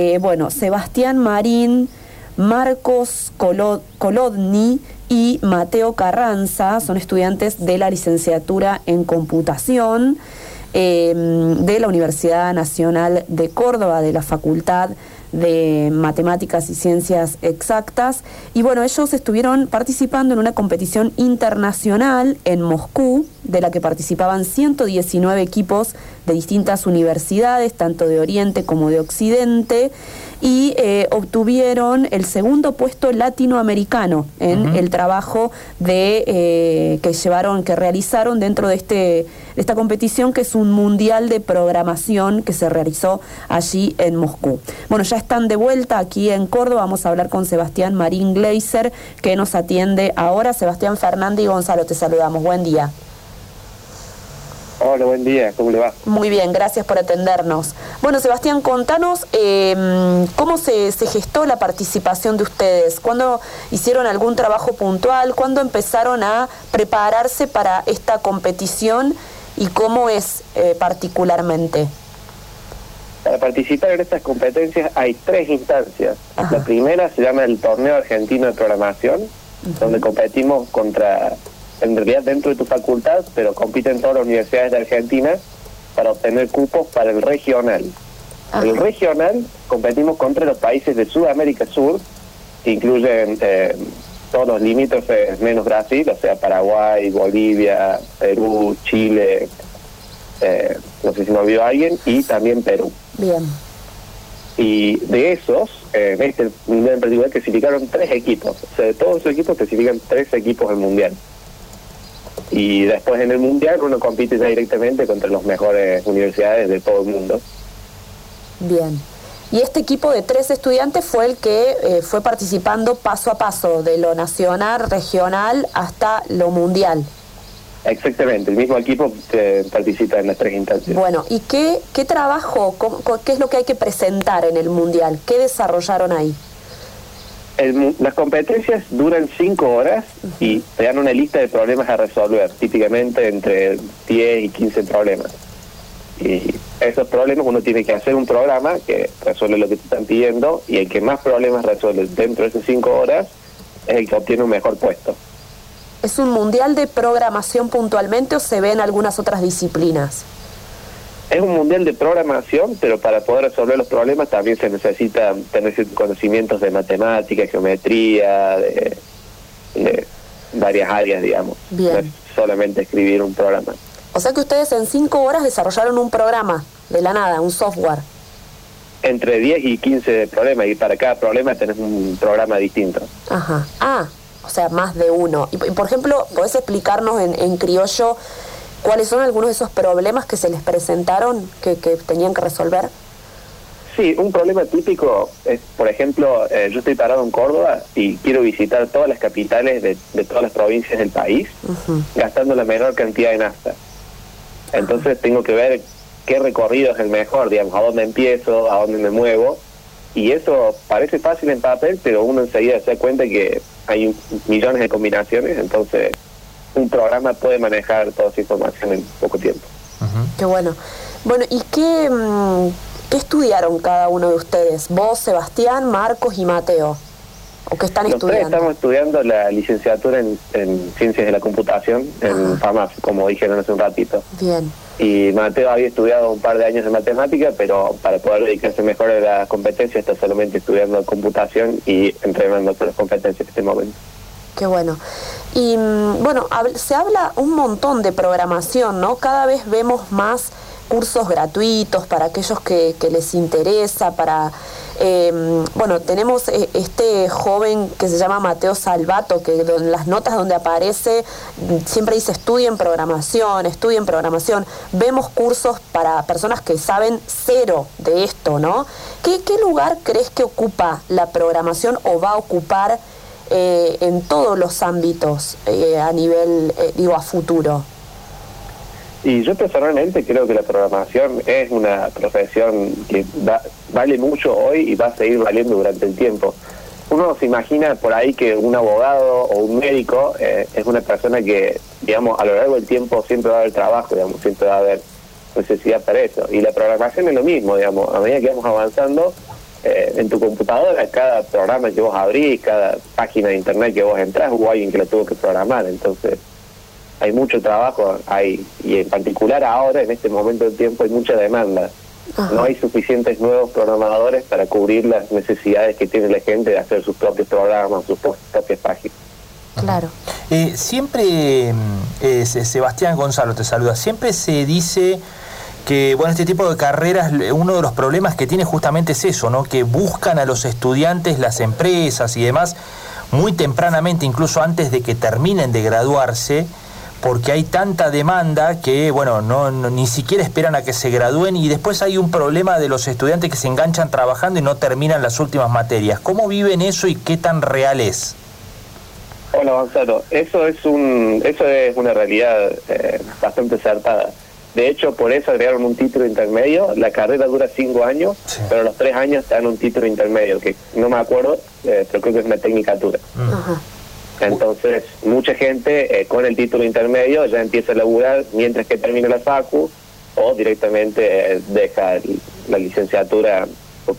Eh, bueno, Sebastián Marín, Marcos Kolodny y Mateo Carranza son estudiantes de la licenciatura en computación eh, de la Universidad Nacional de Córdoba, de la Facultad de Matemáticas y Ciencias Exactas. Y bueno, ellos estuvieron participando en una competición internacional en Moscú, de la que participaban 119 equipos de distintas universidades, tanto de Oriente como de Occidente y eh, obtuvieron el segundo puesto latinoamericano en el trabajo de eh, que llevaron, que realizaron dentro de este de esta competición que es un mundial de programación que se realizó allí en Moscú. Bueno, ya están de vuelta aquí en Córdoba, vamos a hablar con Sebastián Marín Gleiser que nos atiende ahora. Sebastián Fernández y Gonzalo, te saludamos. Buen día. Hola, buen día, ¿cómo le va? Muy bien, gracias por atendernos. Bueno, Sebastián, contanos em, cómo se, gestó la participación de ustedes, cuándo hicieron algún trabajo puntual, cuándo empezaron a prepararse para esta competición y cómo es eh, particularmente. Para participar en estas competencias hay tres instancias. La primera se llama el Torneo Argentino de Programación, donde competimos contra en realidad dentro de tu facultad, pero compiten todas las universidades de Argentina para obtener cupos para el regional. El regional competimos contra los países de Sudamérica Sur, que incluyen eh, todos los limítrofes menos Brasil, o sea, Paraguay, Bolivia, Perú, Chile, eh, no sé si me olvidó alguien, y también Perú. Bien. Y de esos, eh, en este mundial en particular, clasificaron tres equipos. O sea, de todos esos equipos clasifican tres equipos del mundial y después en el mundial uno compite ya directamente contra las mejores universidades de todo el mundo. Bien. Y este equipo de tres estudiantes fue el que eh, fue participando paso a paso, de lo nacional, regional hasta lo mundial. Exactamente, el mismo equipo que participa en las tres instancias. Bueno, ¿y qué, qué trabajo, qué es lo que hay que presentar en el mundial? ¿Qué desarrollaron ahí? Las competencias duran cinco horas y te dan una lista de problemas a resolver, típicamente entre 10 y 15 problemas. Y esos problemas uno tiene que hacer un programa que resuelve lo que te están pidiendo y el que más problemas resuelve dentro de esas cinco horas es el que obtiene un mejor puesto. ¿Es un mundial de programación puntualmente o se ve en algunas otras disciplinas? Es un mundial de programación, pero para poder resolver los problemas también se necesita tener conocimientos de matemática, geometría, de, varias áreas, digamos. Bien. solamente escribir un programa. O sea que ustedes en cinco horas desarrollaron un programa de la nada, un software. Entre 10 y 15 problemas, y para cada problema tenés un programa distinto. Ajá. Ah, o sea, más de uno. Y, por ejemplo, ¿podés explicarnos en, en criollo ¿Cuáles son algunos de esos problemas que se les presentaron que, tenían que resolver? Sí, un problema típico es, por ejemplo, eh, yo estoy parado en Córdoba y quiero visitar todas las capitales de, todas las provincias del país, gastando la menor cantidad de nafta. Entonces tengo que ver qué recorrido es el mejor, digamos, a dónde empiezo, a dónde me muevo. Y eso parece fácil en papel, pero uno enseguida se da cuenta que hay millones de combinaciones, entonces un programa puede manejar toda esa información en poco tiempo. Qué bueno. Bueno, ¿y qué, mm, qué estudiaron cada uno de ustedes? Vos, Sebastián, Marcos y Mateo. ¿O qué están estudiando? estamos estudiando la licenciatura en, Ciencias de la Computación en FAMAF, como dijeron hace un ratito. Bien. Y Mateo había estudiado un par de años de matemática, pero para poder dedicarse mejor a la competencia está solamente estudiando computación y entrenando las competencias en este momento. Qué bueno. Y mm, bueno, se habla un montón de programación, ¿no? Cada vez vemos más cursos gratuitos para aquellos que, les interesa, para... Em, bueno, tenemos eh, este joven que se llama Mateo Salvato, que en las notas donde aparece mm, siempre dice estudien programación, estudien programación. Vemos cursos para personas que saben cero de esto, ¿no? ¿Qué, qué lugar crees que ocupa la programación o va a ocupar eh, en todos los ámbitos eh, a nivel, eh, digo, a futuro? Y yo personalmente creo que la programación es una profesión que vale mucho hoy y va a seguir valiendo durante el tiempo. Uno se imagina por ahí que un abogado o un médico es una persona que, digamos, a lo largo del tiempo siempre va a haber trabajo, digamos, siempre va a haber necesidad para eso. Y la programación es lo mismo, digamos, a medida que vamos avanzando, eh, en tu computadora, cada programa que vos abrís, cada página de internet que vos entras, hubo alguien que lo tuvo que programar. Entonces, hay mucho trabajo, hay y en particular ahora, en este momento del tiempo, hay mucha demanda. No hay suficientes nuevos programadores para cubrir las necesidades que tiene la gente de hacer sus propios programas, sus propias páginas. Claro. Eh, siempre, mm, eh, Sebastián Gonzalo te saluda, siempre se dice que, bueno, este tipo de carreras, uno de los problemas que tiene justamente es eso, ¿no? Que buscan a los estudiantes, las empresas y demás, muy tempranamente, incluso antes de que terminen de graduarse, porque hay tanta demanda que, bueno, no, ni siquiera esperan a que se gradúen y después hay un problema de los estudiantes que se enganchan trabajando y no terminan las últimas materias. ¿Cómo viven eso y qué tan real es? Hola Gonzalo, eso es un, eso es una realidad eh, bastante acertada. De hecho, por eso agregaron un título intermedio. La carrera dura cinco años, pero los tres años te dan un título intermedio, que no me acuerdo, eh, pero creo que es una tecnicatura. Entonces, mucha gente eh, con el título intermedio ya empieza a laburar mientras que termina la facu o directamente eh, deja la licenciatura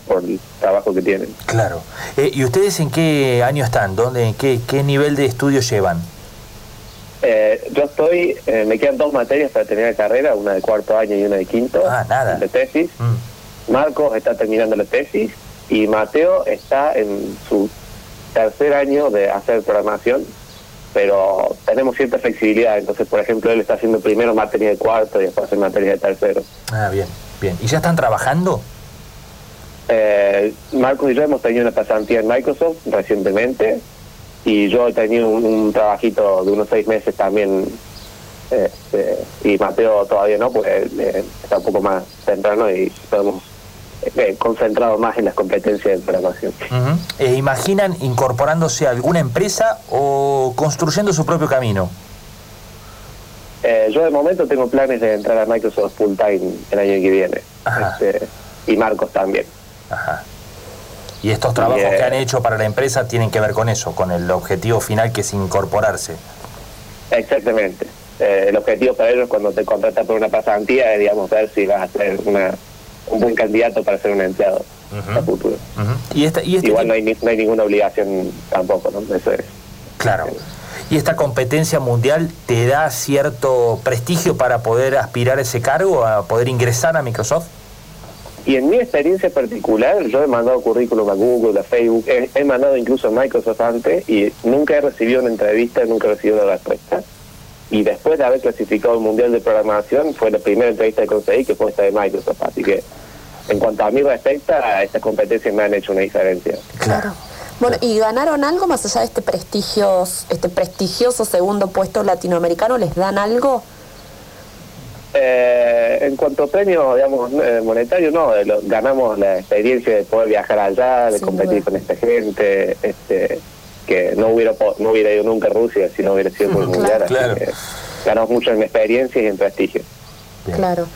por, el trabajo que tienen. Claro. Eh, ¿Y ustedes en qué año están? ¿Dónde, qué, qué nivel de estudio llevan? Yo estoy, me quedan dos materias para terminar la carrera, una de cuarto año y una de quinto. Ah, nada. De tesis. Mm. Marcos está terminando la tesis y Mateo está en su tercer año de hacer programación, pero tenemos cierta flexibilidad. Entonces, por ejemplo, él está haciendo primero materia de cuarto y después hace materia de tercero. Ah, bien, bien. ¿Y ya están trabajando? Eh, Marcos y yo hemos tenido una pasantía en Microsoft recientemente y yo he tenido un, trabajito de unos seis meses también este, y Mateo todavía no, pues eh, está un poco más temprano y podemos eh, concentrado más en las competencias de programación. ¿E ¿Imaginan incorporándose a alguna empresa o construyendo su propio camino? Eh, yo de momento tengo planes de entrar a Microsoft full time el año que viene. Este, y Marcos también. Ajá. Y estos trabajos que han hecho para la empresa tienen que ver con eso, con el objetivo final que es incorporarse. Exactamente. el objetivo para ellos cuando te contratan por una pasantía es, digamos, ver si vas a hacer una un buen candidato para ser un empleado a futuro. ¿Y este Igual no hay, no hay ninguna obligación tampoco, ¿no? Eso es. Claro. ¿Y esta competencia mundial te da cierto prestigio para poder aspirar a ese cargo, a poder ingresar a Microsoft? Y en mi experiencia particular, yo he mandado currículum a Google, a Facebook, he, mandado incluso a Microsoft antes y nunca he recibido una entrevista, nunca he recibido una respuesta. Y después de haber clasificado el Mundial de Programación, fue la primera entrevista que conseguí, que fue esta de Microsoft. Así que en cuanto a mí respecta, estas competencias me han hecho una diferencia. Claro. Bueno, ¿y ganaron algo más allá de este prestigioso, este prestigioso segundo puesto latinoamericano? ¿Les dan algo? Eh, en cuanto a premio, digamos, eh, monetario, no, ganamos la experiencia de poder viajar allá, de competir con esta gente, este, que no hubiera no hubiera ido nunca a Rusia si no hubiera sido por el mundial. Claro. ganamos mucho en experiencia y en prestigio. Claro.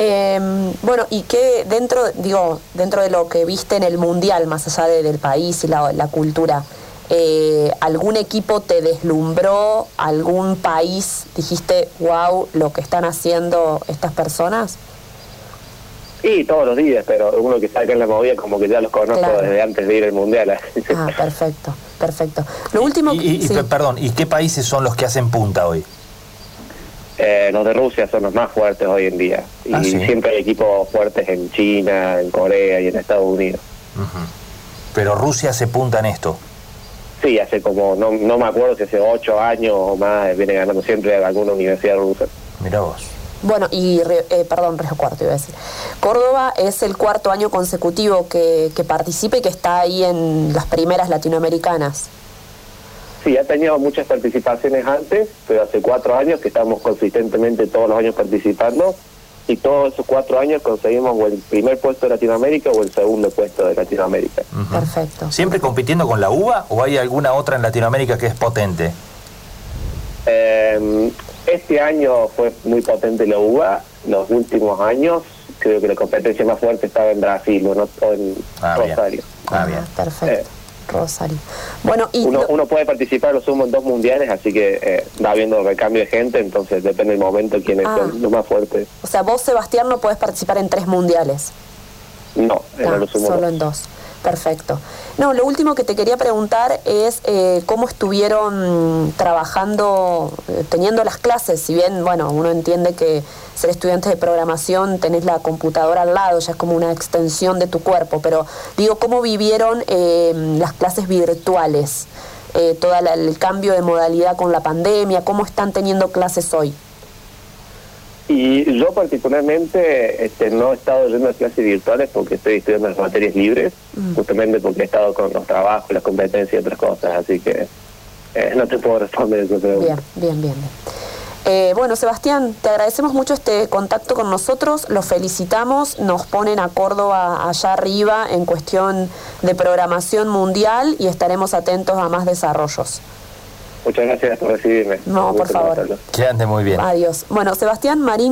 Eh, bueno, y qué dentro, digo, dentro de lo que viste en el mundial, más allá del país y la, cultura, eh, ¿algún equipo te deslumbró? ¿Algún país dijiste, wow, lo que están haciendo estas personas? Sí, todos los días, pero uno que está acá en la movida como que ya los conozco desde antes de ir al mundial. ah, perfecto, perfecto. Lo último, y, perdón, ¿y qué países son los que hacen punta hoy? Eh, los de Rusia son los más fuertes hoy en día. Y ah, siempre hay equipos fuertes en China, en Corea y en Estados Unidos. Pero Rusia se punta en esto. Sí, hace como, no, no me acuerdo si hace ocho años o más, viene ganando siempre alguna universidad rusa. Mira vos. Bueno, y, eh, perdón, Río Cuarto iba a decir. Córdoba es el cuarto año consecutivo que, que participe y que está ahí en las primeras latinoamericanas. Sí, ha tenido muchas participaciones antes, pero hace cuatro años que estamos consistentemente todos los años participando y todos esos cuatro años conseguimos o el primer puesto de Latinoamérica o el segundo puesto de Latinoamérica. Perfecto. ¿Siempre compitiendo con la UBA o hay alguna otra en Latinoamérica que es potente? Em, este año fue muy potente la UBA, los últimos años creo que la competencia más fuerte estaba en Brasil o, no, en ah, Rosario. Ah, bien. Perfecto. Eh, Rosario. Bueno, y uno, puede participar, lo sumo, en dos mundiales, así que eh, va habiendo recambio de gente, entonces depende del momento quién es ah. los más fuertes. O sea, vos, Sebastián, no puedes participar en tres mundiales. No, en ah, Solo en dos. Perfecto. No, lo último que te quería preguntar es eh, cómo estuvieron trabajando, eh, teniendo las clases, si bien, bueno, uno entiende que ser estudiante de programación tenés la computadora al lado, ya es como una extensión de tu cuerpo, pero digo, ¿cómo vivieron eh, las clases virtuales? todo el cambio de modalidad con la pandemia, ¿cómo están teniendo clases hoy? Y yo particularmente este, no he estado yendo a clases virtuales porque estoy estudiando las materias libres, mm. justamente porque he estado con los trabajos, las competencias y otras cosas, así que eh, no te puedo responder eso. Bien, bien, bien. Eh, bueno, Sebastián, te agradecemos mucho este contacto con nosotros, los felicitamos, nos ponen a Córdoba allá arriba en cuestión de programación mundial y estaremos atentos a más desarrollos. Muchas gracias por recibirme. No, por favor. Que ande muy bien. Adiós. Bueno, Sebastián Marín.